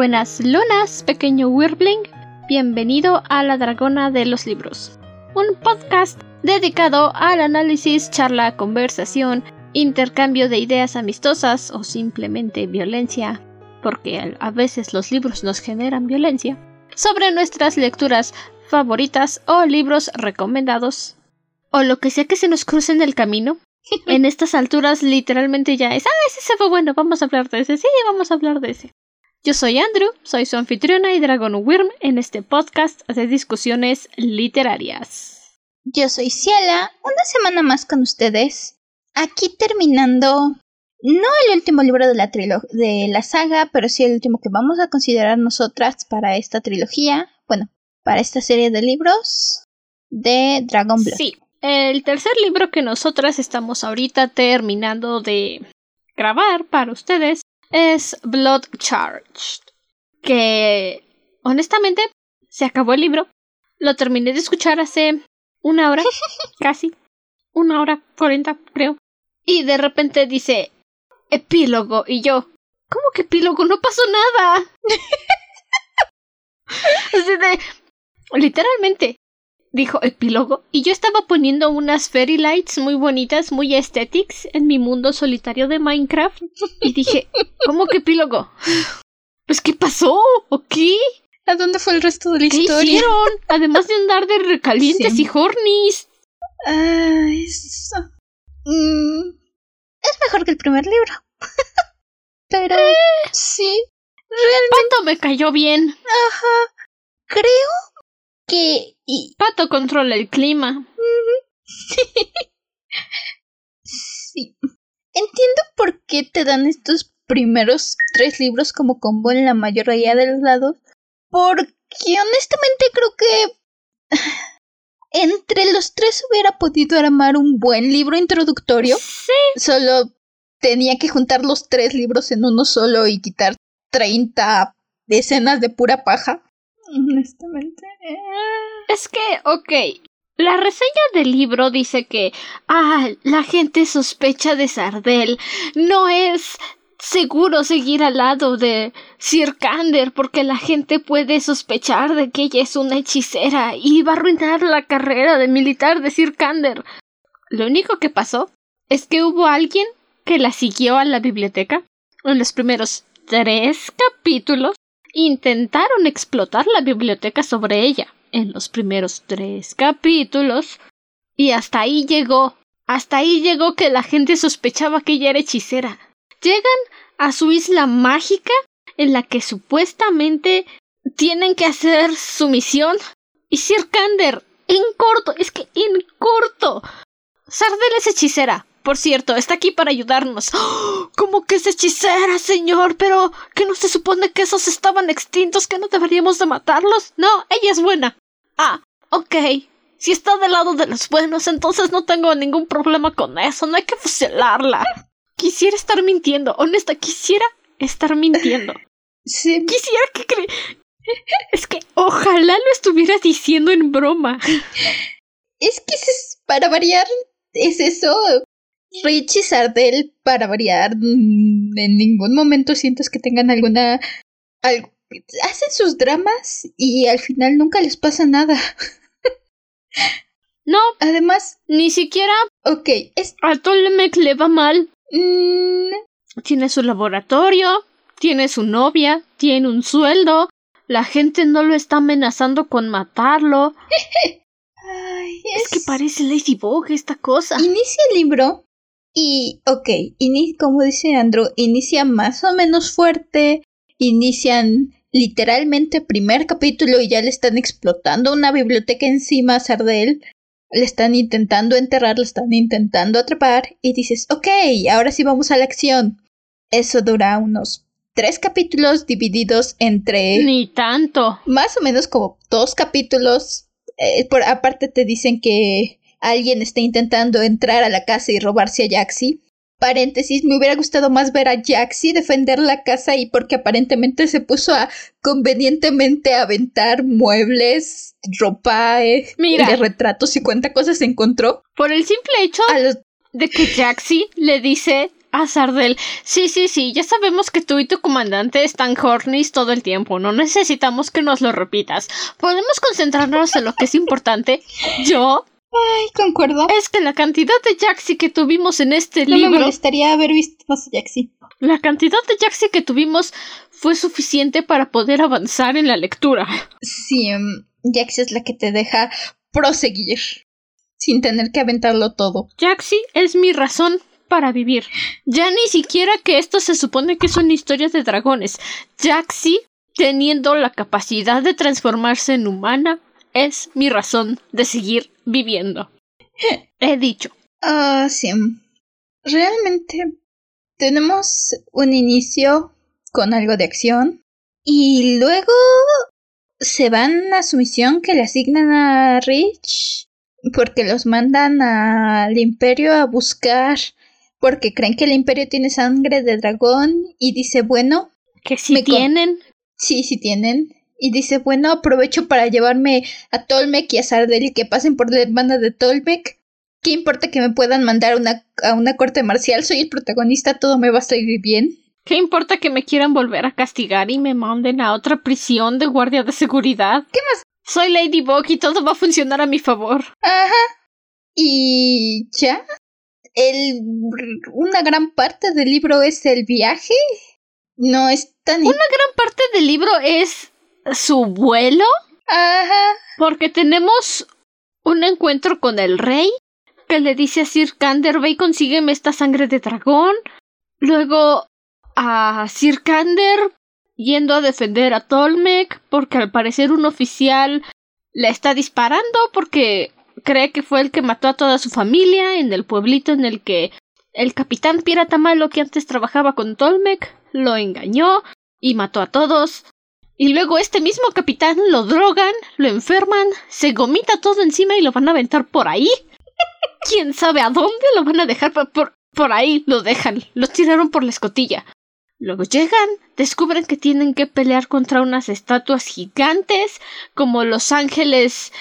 Buenas lunas, pequeño Wirbling. Bienvenido a La Dragona de los Libros, un podcast dedicado al análisis, charla, conversación, intercambio de ideas amistosas o simplemente violencia, porque a veces los libros nos generan violencia, sobre nuestras lecturas favoritas o libros recomendados, o lo que sea que se nos cruce en el camino. En estas alturas literalmente ya es, ah, ese se fue bueno, vamos a hablar de ese, sí, vamos a hablar de ese. Yo soy Andrew, soy su anfitriona y Dragon Worm en este podcast de discusiones literarias. Yo soy Ciela, una semana más con ustedes. Aquí terminando, no el último libro de la, de la saga, pero sí el último que vamos a considerar nosotras para esta trilogía, bueno, para esta serie de libros de Dragon Blood. Sí, el tercer libro que nosotras estamos ahorita terminando de grabar para ustedes es Blood Charged. Que honestamente se acabó el libro. Lo terminé de escuchar hace una hora, casi. Una hora cuarenta, creo. Y de repente dice epílogo. Y yo, ¿cómo que epílogo? No pasó nada. Así de, literalmente, dijo epílogo. Y yo estaba poniendo unas fairy lights muy bonitas, muy aesthetics en mi mundo solitario de Minecraft. Y dije, ¿cómo que epílogo? Pues, ¿qué pasó? ¿O qué? ¿A dónde fue el resto de la ¿Qué historia? hicieron? Además de andar de recalientes Sí. y hornies. Ah, eso. Mm, es mejor que el primer libro. Pero Eh. sí, realmente Pato me cayó bien. creo que y, Pato controla el clima. sí. Entiendo por qué te dan estos primeros tres libros como combo en la mayoría de los lados. Porque honestamente creo que entre los tres hubiera podido armar un buen libro introductorio. Sí. Solo tenía que juntar los tres libros en uno solo y quitar 30 escenas de pura paja. Honestamente. eh. Es que, ok. La reseña del libro dice que, ah, la gente sospecha de Sardel. No es seguro seguir al lado de Sir Kander porque la gente puede sospechar de que ella es una hechicera y va a arruinar la carrera de militar de Sir Kander. Lo único que pasó es que hubo alguien que la siguió a la biblioteca en los primeros tres capítulos intentaron explotar la biblioteca sobre ella en los primeros tres capítulos y hasta ahí llegó hasta ahí llegó que la gente sospechaba que ella era hechicera. Llegan a su isla mágica en la que supuestamente tienen que hacer su misión y Sir Kander en corto es que en corto Sardel es hechicera por cierto, está aquí para ayudarnos. ¡Oh! ¿Cómo que es hechicera, señor? Pero ¿que no se supone que esos estaban extintos, que no deberíamos de matarlos? No, ella es buena. Ah, ok. Si está del lado de los buenos, entonces no tengo ningún problema con eso. No hay que fusilarla. Quisiera estar mintiendo. Honesta, quisiera estar mintiendo. Sí, Quisiera que cre... Es que ojalá lo estuviera diciendo en broma. es que es- para variar es eso. Rich y Sardel, para variar, mm, en ningún momento sientes que tengan alguna... al- hacen sus dramas y al final nunca les pasa nada. No, Además, ni siquiera ok, es... a Tolemek le va mal. mm, Tiene su laboratorio, tiene su novia, tiene un sueldo. La gente no lo está amenazando con matarlo. ay, Es que parece Ladybug esta cosa. Inicia el libro y, ok, como dice Andrew, inicia más o menos fuerte, inician literalmente primer capítulo y ya le están explotando una biblioteca encima a Sardel, le están intentando enterrar, le están intentando atrapar y dices, ok, ahora sí vamos a la acción. Eso dura unos tres capítulos divididos entre Ni tanto. más o menos como dos capítulos. Eh, por aparte te dicen que alguien está intentando entrar a la casa y robarse a Jaxi. Paréntesis, me hubiera gustado más ver a Jaxi defender la casa y porque aparentemente se puso a convenientemente aventar muebles, ropa, eh, Mira. de retratos y cuánta cosas se encontró. Por el simple hecho los de que Jaxi le dice a Sardel. Sí, sí, sí, ya sabemos que tú y tu comandante están hornies todo el tiempo. No necesitamos que nos lo repitas. Podemos concentrarnos en lo que es importante. Yo. Ay, concuerdo. Es que la cantidad de Jaxi que tuvimos en este no libro. me molestaría haber visto más Jaxi. La cantidad de Jaxi que tuvimos fue suficiente para poder avanzar en la lectura. Sí, um, Jaxi es la que te deja proseguir sin tener que aventarlo todo. Jaxi es mi razón para vivir. Ya ni siquiera que esto se supone que son historias de dragones. Jaxi, teniendo la capacidad de transformarse en humana, es mi razón de seguir viviendo. He dicho. Ah, sí. Realmente tenemos un inicio con algo de acción y luego se van a su misión que le asignan a Rich porque los mandan al imperio a buscar porque creen que el imperio tiene sangre de dragón y dice, bueno, que si tienen. Sí, sí tienen. Y dice, bueno, aprovecho para llevarme a Tolmec y a Sardel y que pasen por la hermana de Tolmec. ¿Qué importa que me puedan mandar una, a una corte marcial? Soy el protagonista, todo me va a salir bien. ¿Qué importa que me quieran volver a castigar y me manden a otra prisión de guardia de seguridad? ¿Qué más? Soy Ladybug y todo va a funcionar a mi favor. Ajá. Y ya. El, una gran parte del libro es el viaje. No es tan. Una gran parte del libro es su vuelo. Ajá. Porque tenemos un encuentro con el rey que le dice a Sir Canderby consígueme esta sangre de dragón. Luego a Sir Kander yendo a defender a Tolmec porque al parecer un oficial le está disparando porque cree que fue el que mató a toda su familia en el pueblito en el que el capitán pirata malo que antes trabajaba con Tolmec lo engañó y mató a todos. Y luego este mismo capitán lo drogan, lo enferman, se gomita todo encima y lo van a aventar por ahí. ¿Quién sabe a dónde lo van a dejar? Por, por ahí lo dejan, lo tiraron por la escotilla. Luego llegan, descubren que tienen que pelear contra unas estatuas gigantes, como los ángeles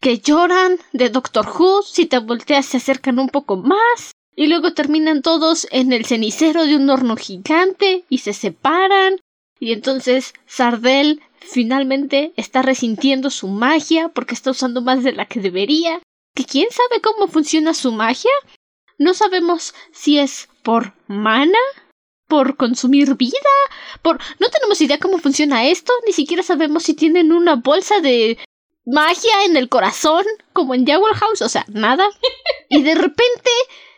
que lloran de Doctor Who, si te volteas se acercan un poco más, y luego terminan todos en el cenicero de un horno gigante y se separan, y entonces Sardel finalmente está resintiendo su magia porque está usando más de la que debería, que quién sabe cómo funciona su magia. No sabemos si es por mana por consumir vida, por... No tenemos idea cómo funciona esto, ni siquiera sabemos si tienen una bolsa de magia en el corazón, como en Jewel House, o sea, nada. y de repente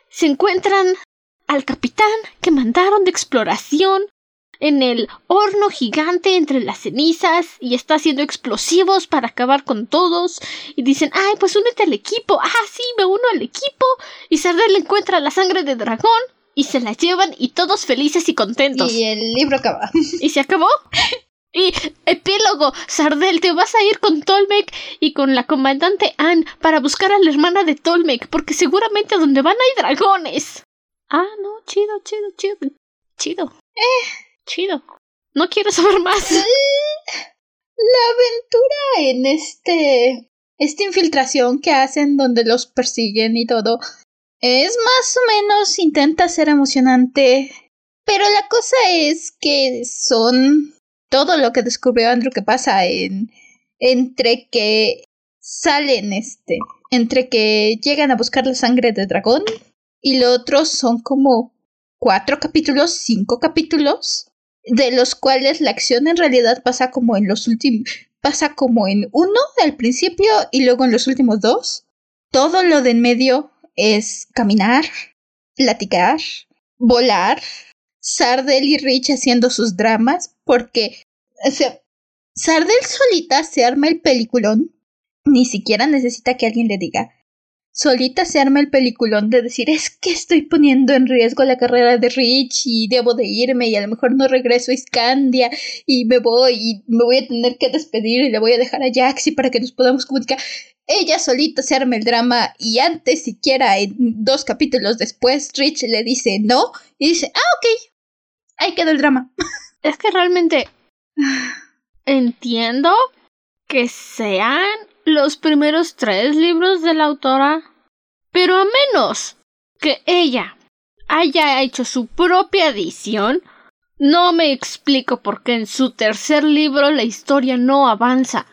se encuentran al capitán que mandaron de exploración en el horno gigante entre las cenizas y está haciendo explosivos para acabar con todos y dicen ay pues únete al equipo ah sí me uno al equipo y Sardel encuentra la sangre de dragón y se la llevan y todos felices y contentos. Y el libro acaba. ¿Y se acabó? Y epílogo, Sardel, te vas a ir con Tolmec y con la comandante Anne para buscar a la hermana de Tolmec, porque seguramente a donde van hay dragones. Ah, no, chido, chido, chido. Chido. Eh. Chido. No quiero saber más. La aventura en este. Esta infiltración que hacen donde los persiguen y todo es más o menos, intenta ser emocionante, pero la cosa es que son todo lo que descubrió Andrew que pasa en entre que salen este, entre que llegan a buscar la sangre de dragón y lo otro son como cuatro capítulos, cinco capítulos, de los cuales la acción en realidad pasa como en los últimos, pasa como en uno al principio y luego en los últimos dos. Todo lo de en medio es caminar, platicar, volar, Sardel y Rich haciendo sus dramas, porque, o sea, Sardel solita se arma el peliculón, ni siquiera necesita que alguien le diga. Solita se arma el peliculón de decir es que estoy poniendo en riesgo la carrera de Rich y debo de irme y a lo mejor no regreso a Iscandia y me voy y me voy a tener que despedir y le voy a dejar a Jaxi para que nos podamos comunicar ella solita se arma el drama y antes siquiera en dos capítulos después Rich le dice no y dice, ah, ok, ahí quedó el drama. Es que realmente entiendo que sean los primeros tres libros de la autora, pero a menos que ella haya hecho su propia edición, no me explico por qué en su tercer libro la historia no avanza.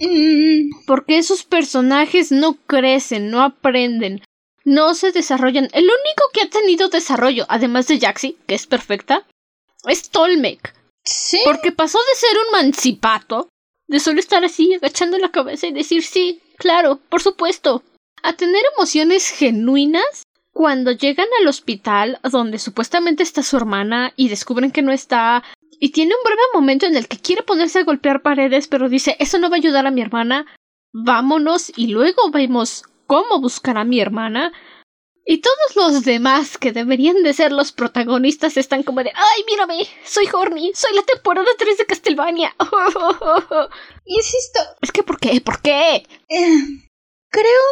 Mm, Porque esos personajes no crecen, no aprenden, no se desarrollan. El único que ha tenido desarrollo, además de Jaxi, que es perfecta, es Tolmec. sí. Porque pasó de ser un mancipato, de solo estar así agachando la cabeza y decir sí, claro, por supuesto, a tener emociones genuinas cuando llegan al hospital donde supuestamente está su hermana y descubren que no está y tiene un breve momento en el que quiere ponerse a golpear paredes pero dice eso no va a ayudar a mi hermana, vámonos y luego vemos cómo buscar a mi hermana y todos los demás que deberían de ser los protagonistas están como de ¡Ay, mírame! Soy Horny, soy la temporada 3 de Castlevania. Insisto, es que ¿por qué? ¿Por qué? eh, creo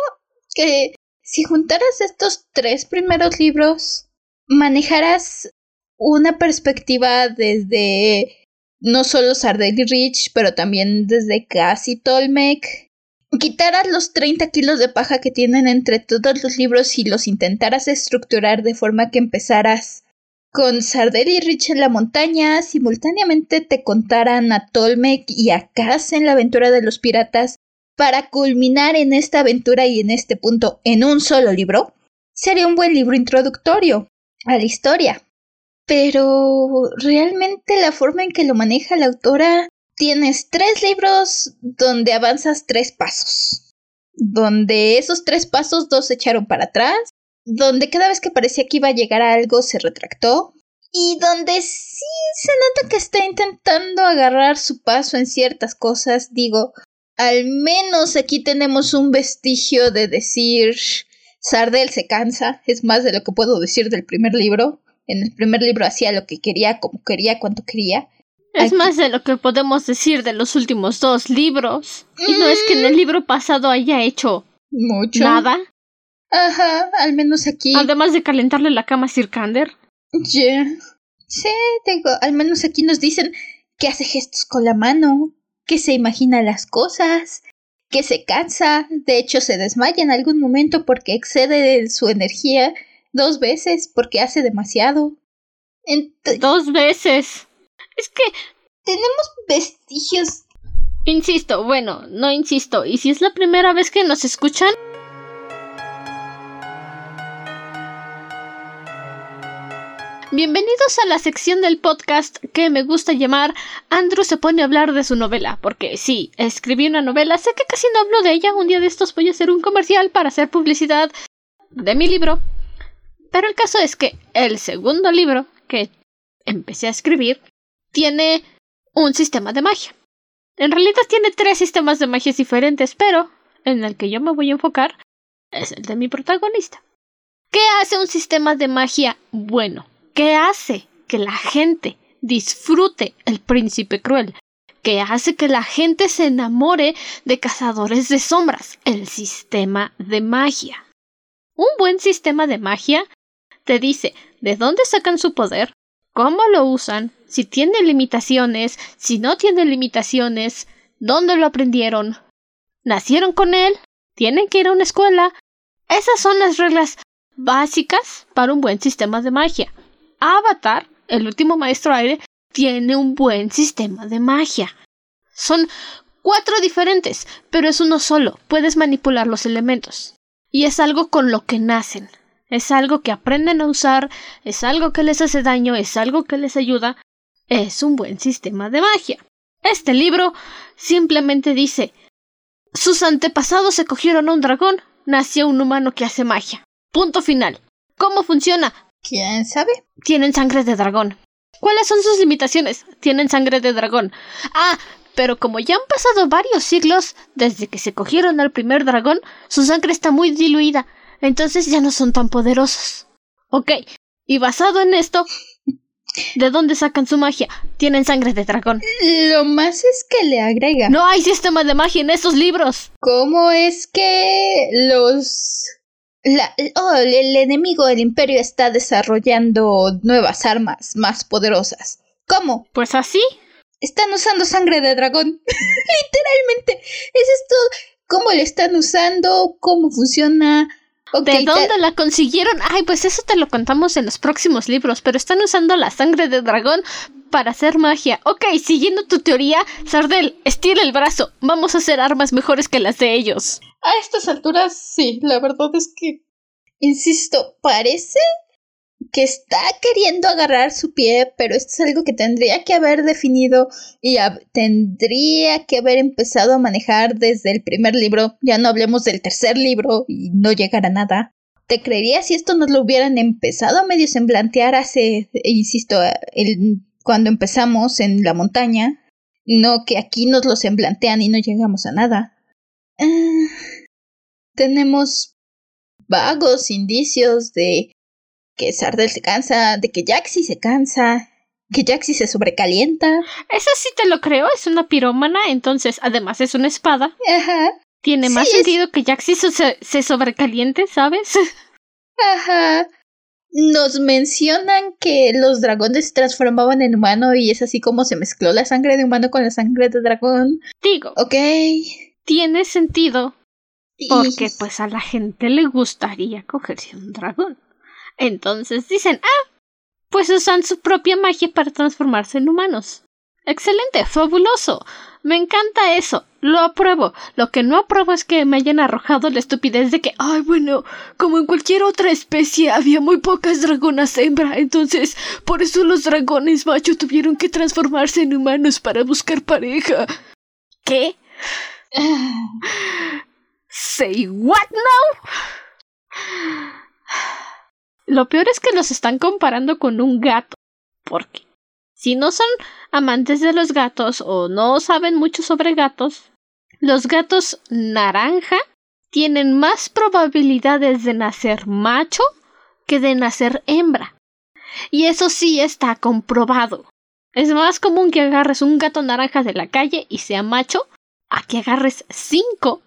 que si juntaras estos tres primeros libros, manejaras una perspectiva desde no solo Sardel y Rich, pero también desde casi Tolmec. Quitaras los 30 kilos de paja que tienen entre todos los libros y los intentaras estructurar de forma que empezaras con Sardel y Rich en la montaña, simultáneamente te contaran a Tolmec y a Cass en la aventura de los piratas para culminar en esta aventura y en este punto en un solo libro, sería un buen libro introductorio a la historia. Pero realmente la forma en que lo maneja la autora, tienes tres libros donde avanzas tres pasos. Donde esos tres pasos dos se echaron para atrás, donde cada vez que parecía que iba a llegar a algo se retractó, y donde sí se nota que está intentando agarrar su paso en ciertas cosas, digo, al menos aquí tenemos un vestigio de decir Sardel se cansa, es más de lo que puedo decir del primer libro. En el primer libro hacía lo que quería, como quería, cuando quería. Es Aquí- más de lo que podemos decir de los últimos dos libros. Y no es que en el libro pasado haya hecho Mucho. nada, Ajá, al menos aquí. además de calentarle la cama a Sirkander. Ya. Sí, digo, al menos aquí nos dicen que hace gestos con la mano, que se imagina las cosas, que se cansa, de hecho se desmaya en algún momento porque excede de su energía dos veces porque hace demasiado. Ent- Dos veces. Es que, tenemos vestigios. insisto, bueno, no insisto. Y si es la primera vez que nos escuchan, Bienvenidos a la sección del podcast que me gusta llamar Andrew se pone a hablar de su novela, porque sí, escribí una novela, sé que casi no hablo de ella, un día de estos voy a hacer un comercial para hacer publicidad de mi libro, pero el caso es que el segundo libro que empecé a escribir tiene un sistema de magia. En realidad tiene tres sistemas de magia diferentes, pero en el que yo me voy a enfocar es el de mi protagonista. ¿Qué hace un sistema de magia bueno? ¿Qué hace que la gente disfrute el príncipe cruel? ¿Qué hace que la gente se enamore de cazadores de sombras? El sistema de magia. Un buen sistema de magia te dice de dónde sacan su poder, cómo lo usan, si tiene limitaciones, si no tiene limitaciones, dónde lo aprendieron, nacieron con él, tienen que ir a una escuela. Esas son las reglas básicas para un buen sistema de magia. Avatar, el último maestro aire, tiene un buen sistema de magia. Son cuatro diferentes, pero es uno solo. Puedes manipular los elementos. Y es algo con lo que nacen. Es algo que aprenden a usar, es algo que les hace daño, es algo que les ayuda. Es un buen sistema de magia. Este libro simplemente dice sus antepasados se cogieron a un dragón, nació un humano que hace magia. Punto final. ¿Cómo funciona? ¿Quién sabe? Tienen sangre de dragón. ¿Cuáles son sus limitaciones? Tienen sangre de dragón. Ah, pero como ya han pasado varios siglos desde que se cogieron al primer dragón, su sangre está muy diluida, entonces ya no son tan poderosos. Ok, y basado en esto, ¿de dónde sacan su magia? Tienen sangre de dragón. Lo más es que le agrega. No hay sistema de magia en estos libros. ¿Cómo es que los... La, oh, el enemigo del imperio está desarrollando nuevas armas más poderosas? ¿Cómo? Pues así. Están usando sangre de dragón. Literalmente. Es esto. ¿Cómo le están usando? ¿Cómo funciona? ¿De dónde la consiguieron? Ay, pues eso te lo contamos en los próximos libros, pero están usando la sangre de dragón para hacer magia. Ok, siguiendo tu teoría, Sardel, estira el brazo. Vamos a hacer armas mejores que las de ellos. A estas alturas, sí, la verdad es que... Insisto, parece que está queriendo agarrar su pie, pero esto es algo que tendría que haber definido y tendría que haber empezado a manejar desde el primer libro. Ya no hablemos del tercer libro y no llegar a nada. Te creería si esto nos lo hubieran empezado a medio semblantear hace, insisto, el, cuando empezamos en la montaña. No que aquí nos lo semblantean y no llegamos a nada. Ah, tenemos vagos indicios de que Sardel se cansa, de que Jaxi se cansa, que Jaxi se sobrecalienta. Eso sí te lo creo, es una pirómana, entonces además es una espada. Ajá. Tiene más sentido que Jaxi se, se sobrecaliente, ¿sabes? Ajá. Nos mencionan que los dragones se transformaban en humano y es así como se mezcló la sangre de humano con la sangre de dragón. Digo. Ok. Tiene sentido. Porque pues a la gente le gustaría cogerse un dragón. Entonces dicen, ah, pues usan su propia magia para transformarse en humanos. Excelente, fabuloso. Me encanta eso. Lo apruebo. Lo que no apruebo es que me hayan arrojado la estupidez de que, ay, bueno, como en cualquier otra especie había muy pocas dragonas hembra, entonces por eso los dragones macho tuvieron que transformarse en humanos para buscar pareja. ¿Qué? Say what now? Lo peor es que los están comparando con un gato. Porque si no son amantes de los gatos o no saben mucho sobre gatos, los gatos naranja tienen más probabilidades de nacer macho que de nacer hembra. Y eso sí está comprobado. Es más común que agarres un gato naranja de la calle y sea macho a que agarres cinco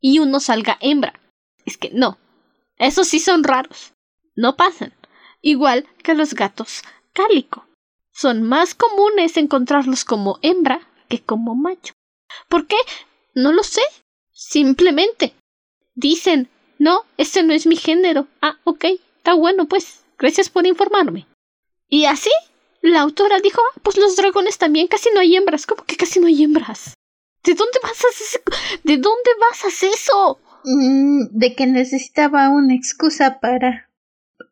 y uno salga hembra. Es que no. Esos sí son raros no pasan, igual que los gatos cálico. Son más comunes encontrarlos como hembra que como macho. ¿Por qué? No lo sé. Simplemente dicen, no, este no es mi género. Ah, ok, está bueno, pues. Gracias por informarme. Y así, la autora dijo, ah, pues los dragones también casi no hay hembras. ¿Cómo que casi no hay hembras? ¿De dónde vas a hacer, ¿De dónde vas a hacer eso? Mm, de que necesitaba una excusa para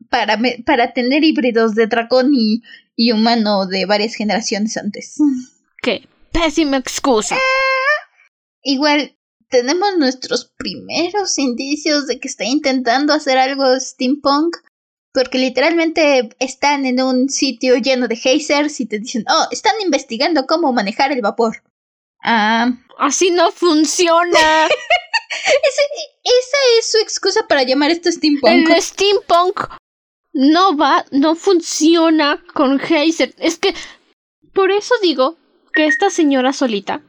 para, para tener híbridos de dragón y, y, humano de varias generaciones antes. ¡Qué pésima excusa! igual, tenemos nuestros primeros indicios de que está intentando hacer algo steampunk. Porque literalmente están en un sitio lleno de hazers y te dicen, oh, están investigando cómo manejar el vapor. Ah. Así no funciona. esa es su excusa para llamar esto steampunk. El steampunk no va, no funciona con Heiser. Es que por eso digo que esta señora solita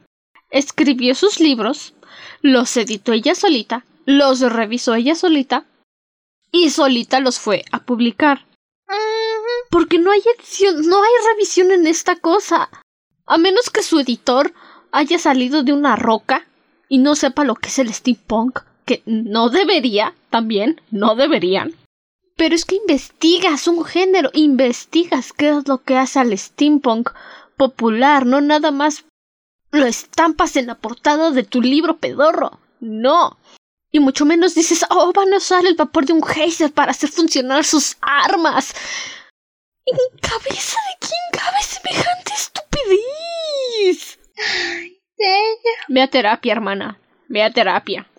escribió sus libros, los editó ella solita, los revisó ella solita y solita los fue a publicar. Porque no hay edición, no hay revisión en esta cosa. A menos que su editor haya salido de una roca y no sepa lo que es el steampunk, que no debería, también, no deberían. Pero es que investigas un género, investigas qué es lo que hace al steampunk popular, no nada más lo estampas en la portada de tu libro pedorro. No. Y mucho menos dices, oh, van a usar el vapor de un geyser para hacer funcionar sus armas. ¿En cabeza de quién cabe semejante estupidez? Ve a terapia, hermana. Ve a terapia.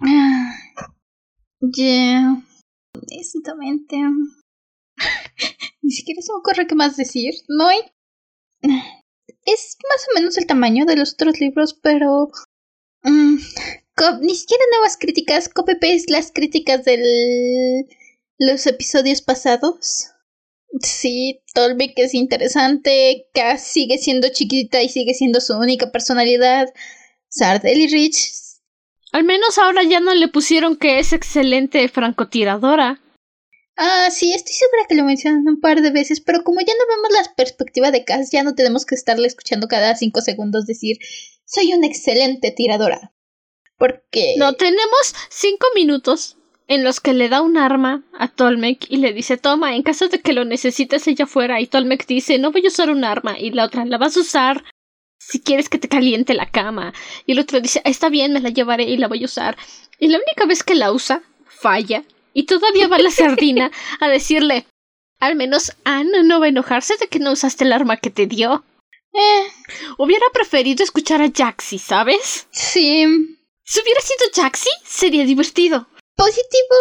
Ya. Honestamente. Ni siquiera se me ocurre qué más decir. No hay. Es más o menos el tamaño de los otros libros, pero. Mm, ni siquiera nuevas críticas. Copy paste las críticas de los episodios pasados. Sí, Tolvik es interesante. Cass sigue siendo chiquita y sigue siendo su única personalidad. Sardel y Rich al menos ahora ya no le pusieron que es excelente francotiradora. Ah, sí, estoy segura que lo mencionan un par de veces, pero como ya no vemos la perspectiva de Cass, ya no tenemos que estarle escuchando cada cinco segundos decir soy una excelente tiradora. Porque. No, tenemos cinco minutos en los que le da un arma a Tolmec y le dice toma, en caso de que lo necesites ella fuera y Tolmec dice no voy a usar un arma y la otra la vas a usar si quieres que te caliente la cama y el otro dice está bien me la llevaré y la voy a usar y la única vez que la usa falla y todavía va la sardina a decirle al menos Anne no va a enojarse de que no usaste el arma que te dio. Eh, Hubiera preferido escuchar a Jaxi, ¿sabes? sí. Si hubiera sido Jaxi, sería divertido. Positivo,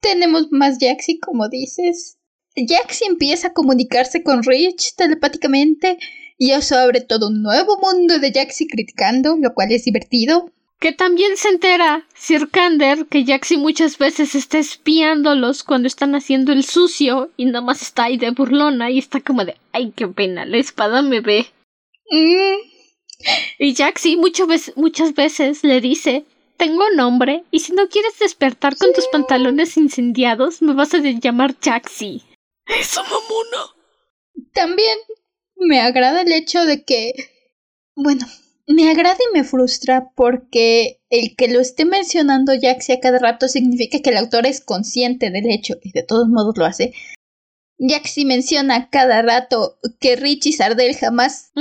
tenemos más Jaxi, como dices. Jaxi empieza a comunicarse con Rich telepáticamente y eso abre todo un nuevo mundo de Jaxi criticando, lo cual es divertido. Que también se entera Sir Kander que Jaxi muchas veces está espiándolos cuando están haciendo el sucio y nada más está ahí de burlona y está como de ay qué pena, la espada me ve. Mm, Y Jaxi muchas veces, muchas veces le dice tengo nombre y si no quieres despertar con tus pantalones incendiados me vas a llamar Jaxi. Esa mamona. También me agrada el hecho de que, bueno, me agrada y me frustra porque el que lo esté mencionando Jaxi a cada rato significa que el autor es consciente del hecho y de todos modos lo hace. Jaxi menciona a cada rato que Rich y Sardel jamás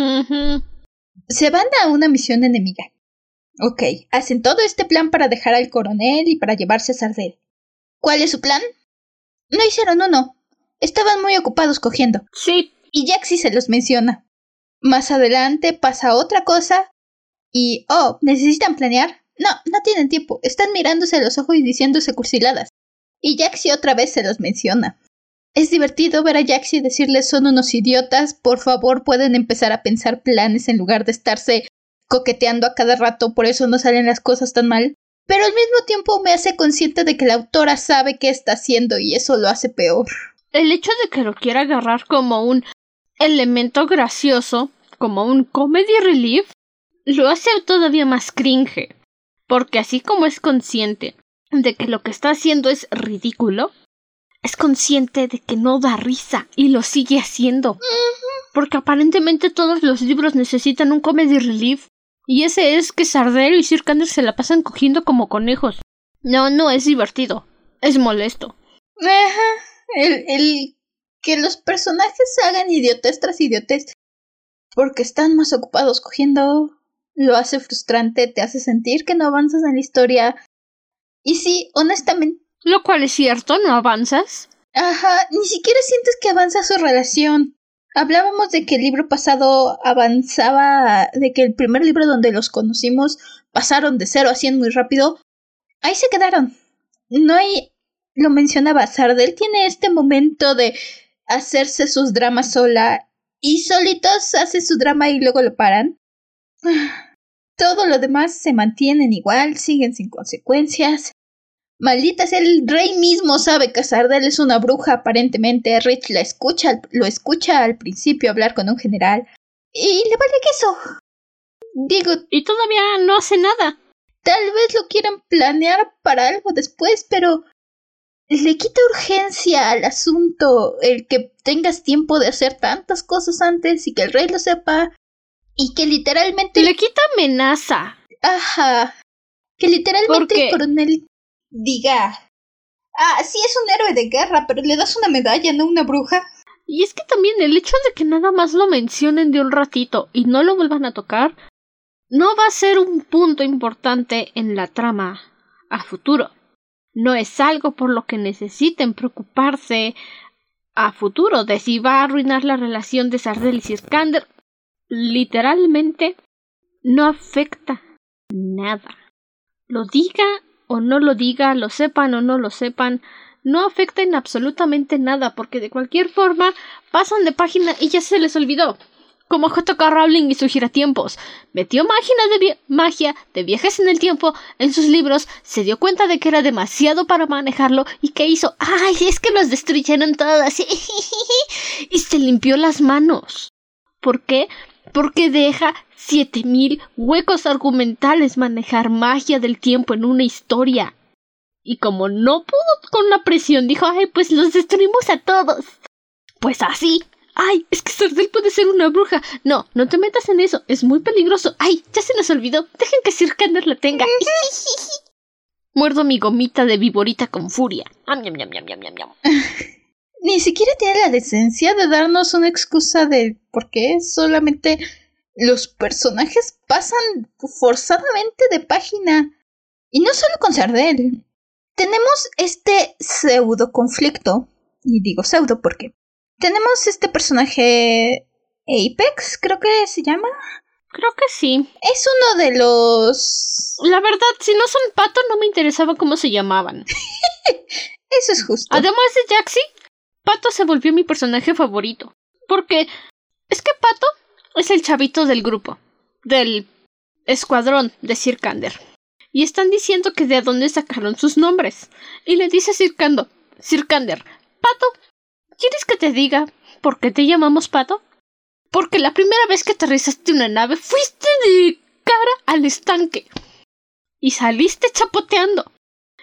se van a una misión enemiga. Ok, hacen todo este plan para dejar al coronel y para llevarse a Sardel. ¿Cuál es su plan? No hicieron uno. Estaban muy ocupados cogiendo Sí, y Jaxi se los menciona. Más adelante pasa otra cosa y, oh, ¿necesitan planear? No, no tienen tiempo. Están mirándose los ojos y diciéndose cursiladas. Y Jaxi otra vez se los menciona. Es divertido ver a Jaxi decirles son unos idiotas, por favor pueden empezar a pensar planes en lugar de estarse coqueteando a cada rato, por eso no salen las cosas tan mal. Pero al mismo tiempo me hace consciente de que la autora sabe qué está haciendo y eso lo hace peor. el hecho de que lo quiera agarrar como un elemento gracioso, como un comedy relief, lo hace todavía más cringe. Porque así como es consciente de que lo que está haciendo es ridículo, es consciente de que no da risa y lo sigue haciendo. Porque aparentemente todos los libros necesitan un comedy relief. Y ese es que Sardel y Sir Kander se la pasan cogiendo como conejos. No, no es divertido. Es molesto. El, el que los personajes hagan idiotez tras idiotez porque están más ocupados cogiendo lo hace frustrante, te hace sentir que no avanzas en la historia. Y sí, honestamente, Lo cual es cierto, no avanzas. ajá, ni siquiera sientes que avanza su relación. Hablábamos de que el libro pasado avanzaba, de que el primer libro donde los conocimos pasaron de 0 a 100 muy rápido. Ahí se quedaron. No hay lo mencionaba, Sardel tiene este momento de hacerse sus dramas sola y solitos hace su drama y luego lo paran. Todo lo demás se mantienen igual, siguen sin consecuencias. Maldita sea, el rey mismo sabe que Sardel es una bruja aparentemente. Rich la escucha, lo escucha al principio hablar con un general. Y le vale queso. Digo, Y todavía no hace nada. Tal vez lo quieran planear para algo después, pero le quita urgencia al asunto el que tengas tiempo de hacer tantas cosas antes y que el rey lo sepa y que literalmente Le quita amenaza. ajá que literalmente el coronel diga ah sí es un héroe de guerra pero le das una medalla no una bruja Y es que también el hecho de que nada más lo mencionen de un ratito y no lo vuelvan a tocar, no va a ser un punto importante en la trama a futuro. No es algo por lo que necesiten preocuparse a futuro de si va a arruinar la relación de Sardel y Sirkander. Literalmente no afecta nada. Lo diga o no lo diga, lo sepan o no lo sepan, no afecta en absolutamente nada, porque de cualquier forma pasan de página y ya se les olvidó. Como J.K. Rowling y su giratiempos. Metió de, magia de viajes en el tiempo en sus libros, se dio cuenta de que era demasiado para manejarlo y que hizo, ¡ay, es que los destruyeron todos! y se limpió las manos. ¿Por qué? Porque deja 7000 huecos argumentales manejar magia del tiempo en una historia. Y como no pudo con la presión, dijo, ay, pues los destruimos a todos. Pues así. Ay, es que Sardel puede ser una bruja. No, no te metas en eso. Es muy peligroso. Ay, ya se nos olvidó. Dejen que Sir Kander la tenga. Muerdo mi gomita de viborita con furia. Ni siquiera tiene la decencia de darnos una excusa de por qué solamente los personajes pasan forzadamente de página. Y no solo con Sardel. Tenemos este pseudo conflicto. Y digo pseudo porque tenemos este personaje Apex, creo que se llama. Creo que sí. Es uno de los... La verdad, si no son pato, no me interesaba cómo se llamaban. Eso es justo. Además de Jaxi, Pato se volvió mi personaje favorito. Porque es que Pato es el chavito del grupo, del escuadrón de Circander. Y están diciendo que de dónde sacaron sus nombres. Y le dice a Circando, Circander, Pato, ¿quieres que te diga por qué te llamamos Pato? Porque la primera vez que aterrizaste una nave fuiste de cara al estanque. Y saliste chapoteando.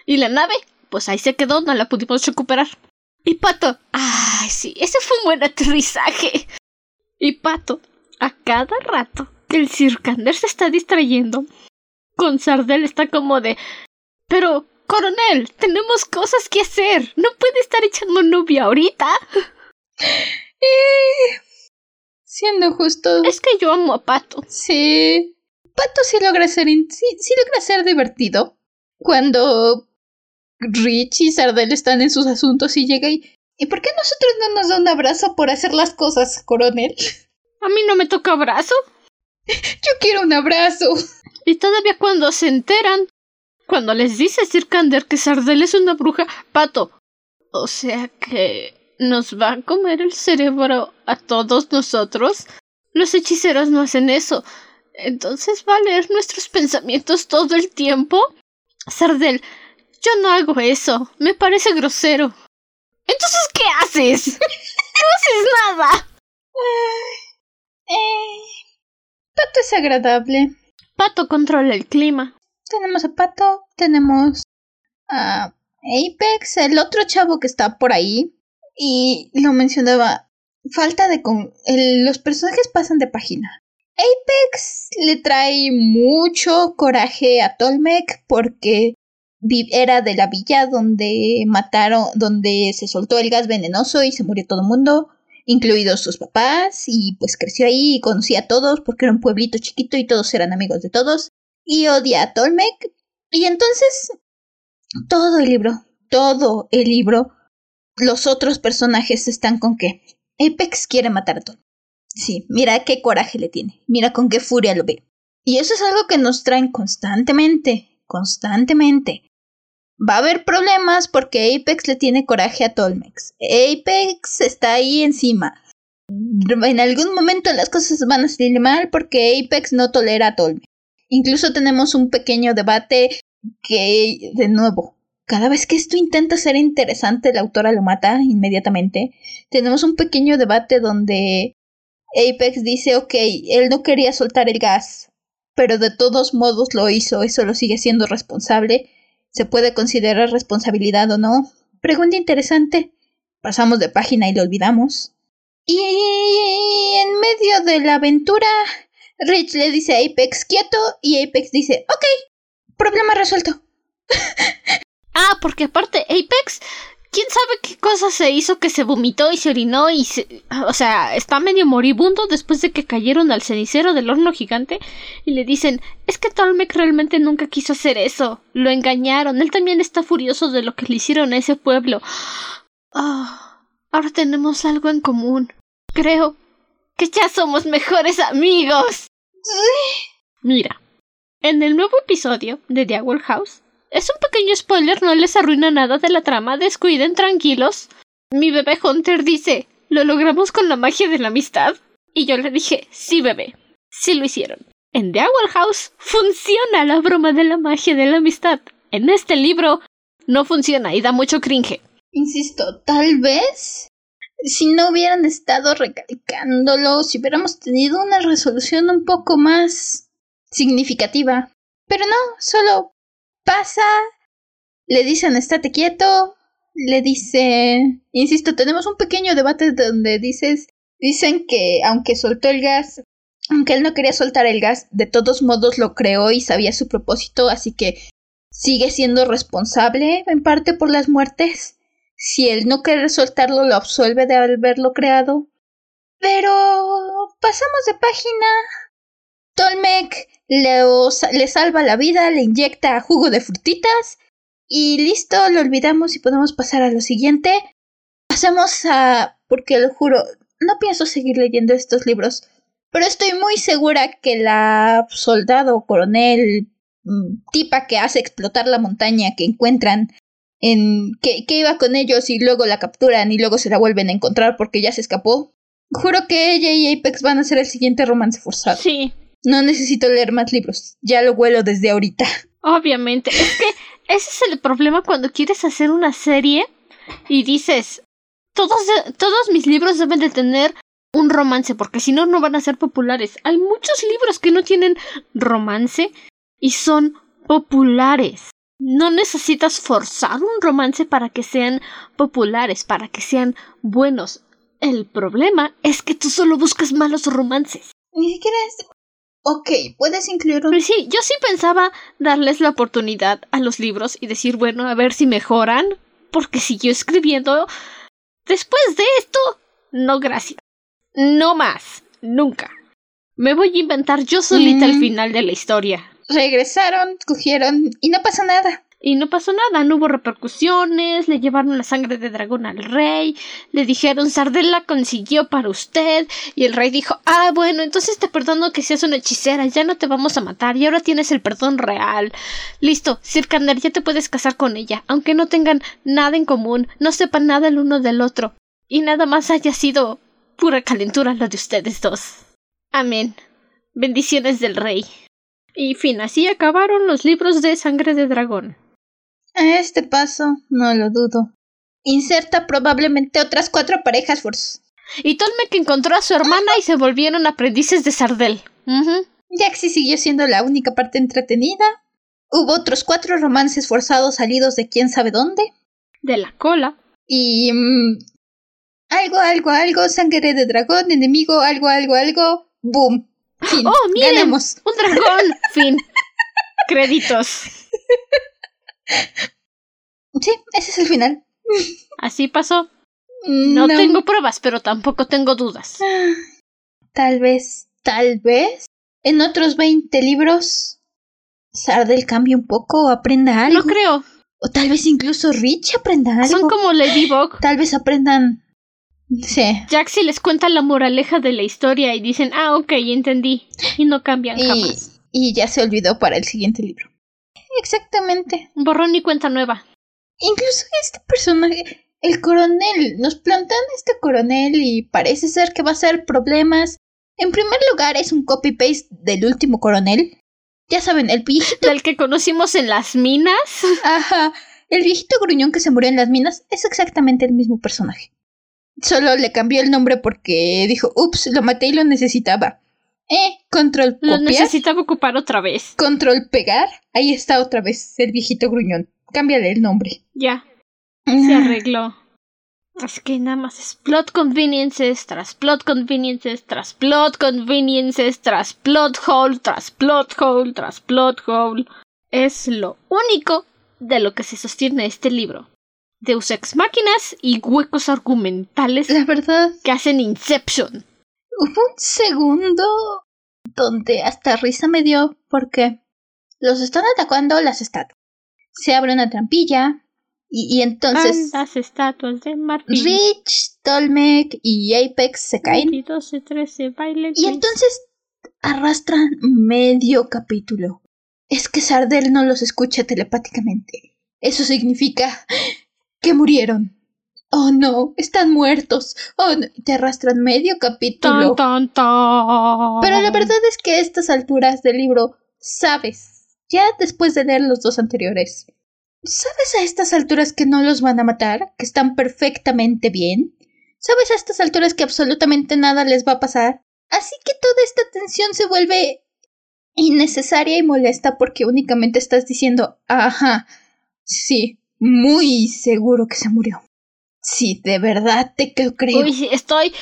Y la nave, pues ahí se quedó, no la pudimos recuperar. Y Pato, ay, sí, ese fue un buen aterrizaje. Y Pato, a cada rato que el Circander se está distrayendo, con Sardel está como de. Pero, coronel, tenemos cosas que hacer. No puede estar echando novia ahorita. Eh, siendo justo. Es que yo amo a Pato. Sí. Pato sí logra ser, sí, sí logra ser divertido. Cuando Rich y Sardel están en sus asuntos y llega y... ¿Y por qué nosotros no nos da un abrazo por hacer las cosas, coronel? A mí no me toca abrazo. Yo quiero un abrazo. Y todavía cuando se enteran, cuando les dice Circander que Sardel es una bruja, Pato. O sea que nos va a comer el cerebro a todos nosotros. Los hechiceros no hacen eso. Entonces va a leer nuestros pensamientos todo el tiempo. Sardel, yo no hago eso. Me parece grosero. Entonces, ¿qué haces? no haces nada. Eh, Pato es agradable. Pato controla el clima. Tenemos a Pato, tenemos a Apex, el otro chavo que está por ahí. Y lo mencionaba, falta de... Con los personajes pasan de página. Apex le trae mucho coraje a Tolmec porque era de la villa donde mataron, donde se soltó el gas venenoso y se murió todo el mundo, incluidos sus papás, y pues creció ahí y conocía a todos porque era un pueblito chiquito y todos eran amigos de todos, y odia a Tolmec. Y entonces, todo el libro, todo el libro, los otros personajes están con que Apex quiere matar a Tolmec. Sí, mira qué coraje le tiene, mira con qué furia lo ve. Y eso es algo que nos traen constantemente, constantemente. Va a haber problemas porque Apex le tiene coraje a Tolmex. Apex está ahí encima. En algún momento las cosas van a salir mal porque Apex no tolera a Tolmex. Incluso tenemos un pequeño debate que, de nuevo, cada vez que esto intenta ser interesante, la autora lo mata inmediatamente. Tenemos un pequeño debate donde Apex dice, ok, él no quería soltar el gas, pero de todos modos lo hizo, eso lo sigue siendo responsable. ¿Se puede considerar responsabilidad o no? Pregunta interesante. Pasamos de página y lo olvidamos. Y en medio de la aventura, Rich le dice a Apex quieto y Apex dice, ok, problema resuelto. ah, porque aparte Apex quién sabe qué cosa se hizo que se vomitó y se orinó y se... O sea, está medio moribundo después de que cayeron al cenicero del horno gigante y le dicen, es que Tolmec realmente nunca quiso hacer eso. Lo engañaron. Él también está furioso de lo que le hicieron a ese pueblo. Ah, ahora tenemos algo en común. Creo que ya somos mejores amigos. Mira, en el nuevo episodio de The Owl House, es un pequeño spoiler, no les arruina nada de la trama, descuiden tranquilos. Mi bebé Hunter dice, ¿lo logramos con la magia de la amistad? Y yo le dije, sí bebé, sí lo hicieron. En The Owl House funciona la broma de la magia de la amistad. En este libro no funciona y da mucho cringe. Insisto, tal vez si no hubieran estado recalcándolo, si hubiéramos tenido una resolución un poco más significativa. Pero no, solo pasa, le dicen estate quieto, le dice, insisto, tenemos un pequeño debate donde dices, dicen que aunque soltó el gas, aunque él no quería soltar el gas, de todos modos lo creó y sabía su propósito, así que sigue siendo responsable en parte por las muertes. Si él no quiere soltarlo, lo absuelve de haberlo creado. Pero pasamos de página. Tolmec le salva la vida, le inyecta jugo de frutitas y listo, lo olvidamos y podemos pasar a lo siguiente. Pasemos a... porque lo juro, no pienso seguir leyendo estos libros, pero estoy muy segura que la soldado, coronel, mm, tipa que hace explotar la montaña que encuentran en que, que iba con ellos y luego la capturan y luego se la vuelven a encontrar porque ya se escapó. Juro que ella y Apex van a ser el siguiente romance forzado. Sí. No necesito leer más libros. Ya lo huelo desde ahorita. Obviamente. Es que ese es el problema cuando quieres hacer una serie y dices, todos, todos mis libros deben de tener un romance, porque si no, no van a ser populares. Hay muchos libros que no tienen romance y son populares. No necesitas forzar un romance para que sean populares, para que sean buenos. El problema es que tú solo buscas malos romances. Ni siquiera es... Ok, puedes incluir un... Sí, yo sí pensaba darles la oportunidad a los libros y decir, bueno, a ver si mejoran, porque siguió escribiendo. Después de esto, no gracias. No más. Nunca. Me voy a inventar yo solita el final de la historia. Regresaron, cogieron y no pasó nada. Y no pasó nada, no hubo repercusiones, le llevaron la sangre de dragón al rey, le dijeron Sardel la consiguió para usted, y el rey dijo, ah, bueno, entonces te perdono que seas una hechicera, ya no te vamos a matar, y ahora tienes el perdón real. Listo, Sirkander, ya te puedes casar con ella, aunque no tengan nada en común, no sepan nada el uno del otro, y nada más haya sido pura calentura lo de ustedes dos. Amén. Bendiciones del rey. Y fin, así acabaron los libros de sangre de dragón. A este paso, no lo dudo. Inserta probablemente otras cuatro parejas forzadas. Y que encontró a su hermana y se volvieron aprendices de Sardel. Jaxi siguió siendo la única parte entretenida. Hubo otros cuatro romances forzados salidos de quién sabe dónde. De la cola. Y mm, algo, algo, algo, sangre de dragón, enemigo, algo, algo, algo, boom. Fin. ¡Oh, miren! Ganamos. ¡Un dragón! fin. Créditos. Sí, ese es el final. Así pasó. No, tengo pruebas, pero tampoco tengo dudas. Tal vez, tal vez, en otros 20 libros, Sardel cambie un poco o aprenda algo. No creo. O tal vez incluso Rich aprenda algo. Son como Ladybug. Tal vez aprendan Sí. Jaxi les cuenta la moraleja de la historia y dicen, ah, ok, entendí. Y no cambian y, jamás. Y ya se olvidó para el siguiente libro. Exactamente. Borrón y cuenta nueva. Incluso este personaje, el coronel, nos plantan este coronel y parece ser que va a ser problemas. En primer lugar, es un copy-paste del último coronel. Ya saben, el viejito. Del que conocimos en las minas. Ajá. El viejito gruñón que se murió en las minas es exactamente el mismo personaje. Solo le cambió el nombre porque dijo, ups, lo maté y lo necesitaba. Eh, control copiar. Lo necesitaba ocupar otra vez. Control pegar. Ahí está otra vez el viejito gruñón. Cámbiale el nombre. Ya. Se arregló. Es que nada más es plot conveniences tras plot conveniences tras plot conveniences tras plot hole tras plot hole tras plot hole. Es lo único de lo que se sostiene este libro. Deus Ex Máquinas y huecos argumentales. La verdad. Que hacen Inception. Hubo un segundo donde hasta risa me dio porque los están atacando las estatuas. Se abre una trampilla y, entonces. las estatuas de Martín. Rich, Tolmec y Apex se caen. Y 12, 13, baile, y entonces arrastran medio capítulo. Es que Sardel no los escucha telepáticamente. Eso significa que murieron. Oh no, están muertos. Oh no, te arrastran medio capítulo. Pero la verdad es que a estas alturas del libro sabes, ya después de leer los dos anteriores, sabes a estas alturas que no los van a matar, que están perfectamente bien. Sabes a estas alturas que absolutamente nada les va a pasar. Así que toda esta tensión se vuelve innecesaria y molesta porque únicamente estás diciendo, ajá, sí, muy seguro que se murió. Sí, de verdad te creo. Uy, estoy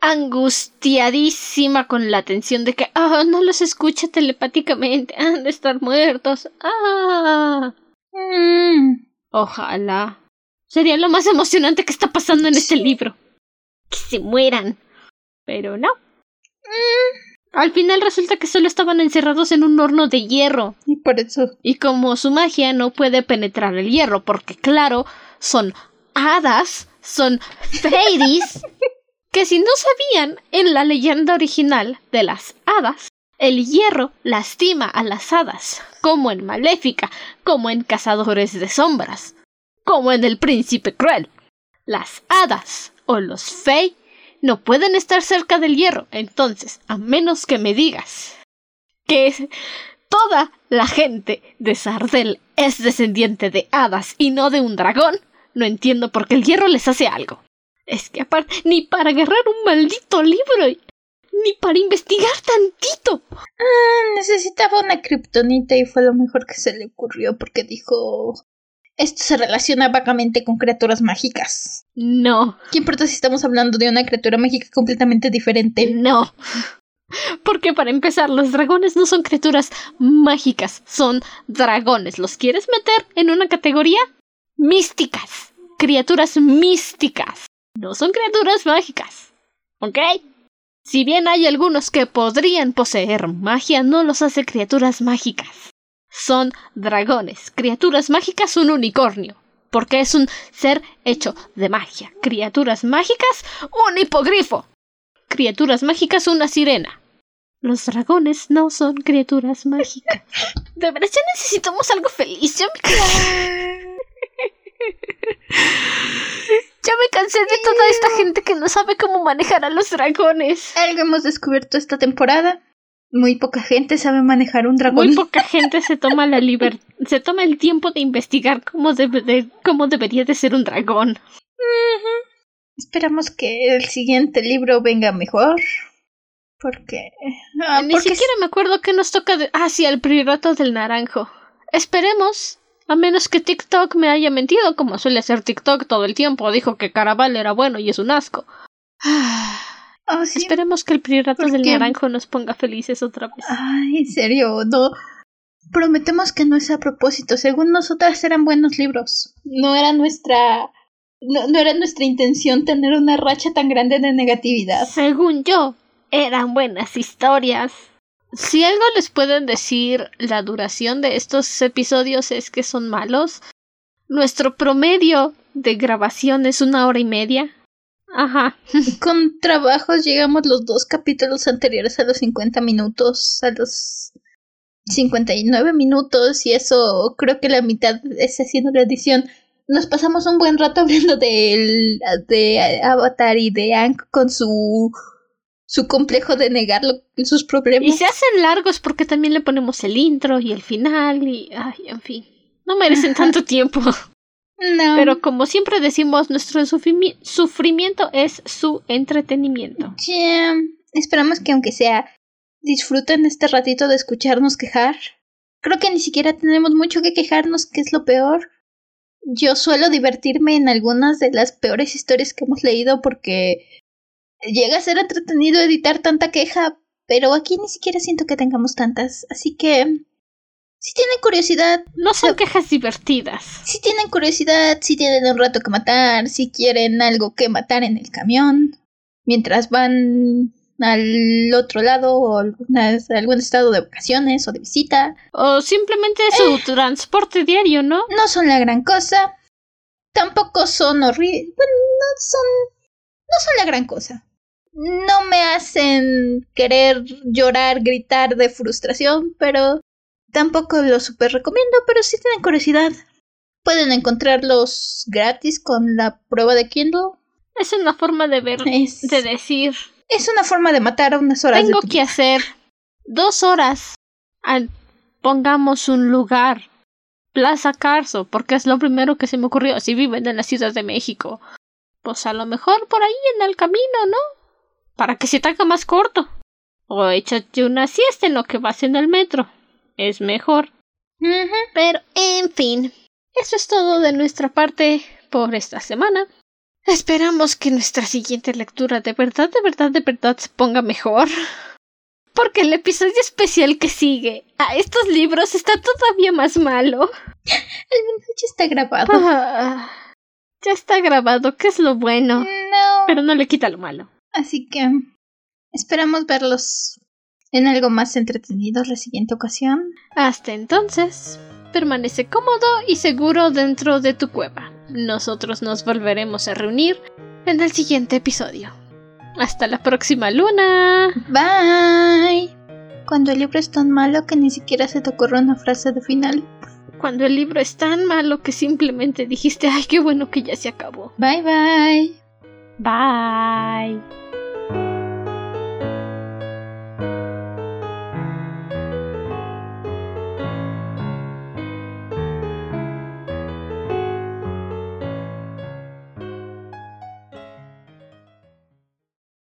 angustiadísima con la tensión de que ah, no los escucha telepáticamente, han de estar muertos. Ah. Mm, Ojalá. Sería lo más emocionante que está pasando en este libro. Que se mueran. Pero no. Al final resulta que solo estaban encerrados en un horno de hierro. y por eso. Y como su magia no puede penetrar el hierro, porque claro, son hadas, son fairies, que si no sabían, en la leyenda original de las hadas, el hierro lastima a las hadas, como en Maléfica, como en Cazadores de Sombras, como en El Príncipe Cruel. Las hadas o los fey no pueden estar cerca del hierro, entonces, a menos que me digas que toda la gente de Sardel es descendiente de hadas y no de un dragón, no entiendo por qué el hierro les hace algo. Es que aparte, ni para agarrar un maldito libro, ni para investigar tantito. Ah, necesitaba una kriptonita y fue lo mejor que se le ocurrió porque dijo. Esto se relaciona vagamente con criaturas mágicas. No, ¿Qué importa si estamos hablando de una criatura mágica completamente diferente? no. Porque para empezar, los dragones no son criaturas mágicas, son dragones. ¿Los quieres meter en una categoría? Místicas. Criaturas místicas. No son criaturas mágicas. ¿Ok? Si bien hay algunos que podrían poseer magia, no los hace criaturas mágicas. Son dragones. Criaturas mágicas, un unicornio. Porque es un ser hecho de magia. Criaturas mágicas, un hipogrifo. Criaturas mágicas, una sirena. Los dragones no son criaturas mágicas. De verdad, ya necesitamos algo feliz. Ya me, ya me cansé de toda esta gente que no sabe cómo manejar a los dragones. Algo hemos descubierto esta temporada. Muy poca gente sabe manejar un dragón. Muy poca gente se toma la liber se toma el tiempo de investigar cómo, debe de- cómo debería de ser un dragón. Esperamos que el siguiente libro venga mejor. Porque. ah, Ni porque siquiera me acuerdo qué nos toca de... Ah, sí, el priorato del naranjo. Esperemos. A menos que TikTok me haya mentido, como suele hacer TikTok todo el tiempo. Dijo que Caraval era bueno y es un asco. Ah, Oh, sí. Esperemos que el priorato ¿Por del naranjo nos ponga felices otra vez. Ay, en serio, no. Prometemos que no es a propósito. Según nosotras eran buenos libros. No era nuestra. No, no era nuestra intención tener una racha tan grande de negatividad. Según yo, eran buenas historias. Si algo les pueden decir la duración de estos episodios es que son malos. Nuestro promedio de grabación es una hora y media. Ajá. Con trabajos llegamos los dos capítulos anteriores a los 50 minutos, a los 59 minutos, y eso creo que la mitad es haciendo la edición. Nos pasamos un buen rato hablando del, de Avatar y de Ang con su, su complejo de negar sus problemas. Y se hacen largos porque también le ponemos el intro y el final y... Ay, en fin. No merecen Ajá. tanto tiempo. No. Pero como siempre decimos, nuestro sufrimi- sufrimiento es su entretenimiento. Esperamos que aunque sea disfruten este ratito de escucharnos quejar. Creo que ni siquiera tenemos mucho que quejarnos, que es lo peor. Yo suelo divertirme en algunas de las peores historias que hemos leído porque llega a ser entretenido editar tanta queja, pero aquí ni siquiera siento que tengamos tantas. Así que, si tienen curiosidad, No son quejas divertidas. si tienen curiosidad, si tienen un rato que matar, si quieren algo que matar en el camión, mientras van al otro lado o algunas- algún estado de vacaciones o de visita, O simplemente su transporte diario, ¿no? no son la gran cosa. Tampoco son horribles. Bueno, no son. No son la gran cosa. No me hacen querer llorar, gritar de frustración, pero tampoco los super recomiendo. Pero si tienen curiosidad, pueden encontrarlos gratis con la prueba de Kindle. Es una forma de ver, Es, de decir, es una forma de matar a unas horas tengo de tu que hacer dos horas. al- pongamos un lugar. Plaza Carso, porque es lo primero que se me ocurrió. Si viven en la Ciudad de México, pues a lo mejor por ahí en el camino, ¿no? Para que se te haga más corto. O échate una siesta en lo que vas en el metro. Es mejor. Pero, en fin, eso es todo de nuestra parte por esta semana. Esperamos que nuestra siguiente lectura de verdad, de verdad, de verdad se ponga mejor. porque el episodio especial que sigue a estos libros está todavía más malo. El menos ya está grabado. Ah, ya está grabado, que es lo bueno. No. Pero no le quita lo malo. Así que esperamos verlos en algo más entretenido la siguiente ocasión. Hasta entonces, permanece cómodo y seguro dentro de tu cueva. Nosotros nos volveremos a reunir en el siguiente episodio. Hasta la próxima luna. Bye. Cuando el libro es tan malo que ni siquiera se te ocurre una frase de final. Cuando el libro es tan malo que simplemente dijiste, ay, qué bueno que ya se acabó. Bye bye. Bye.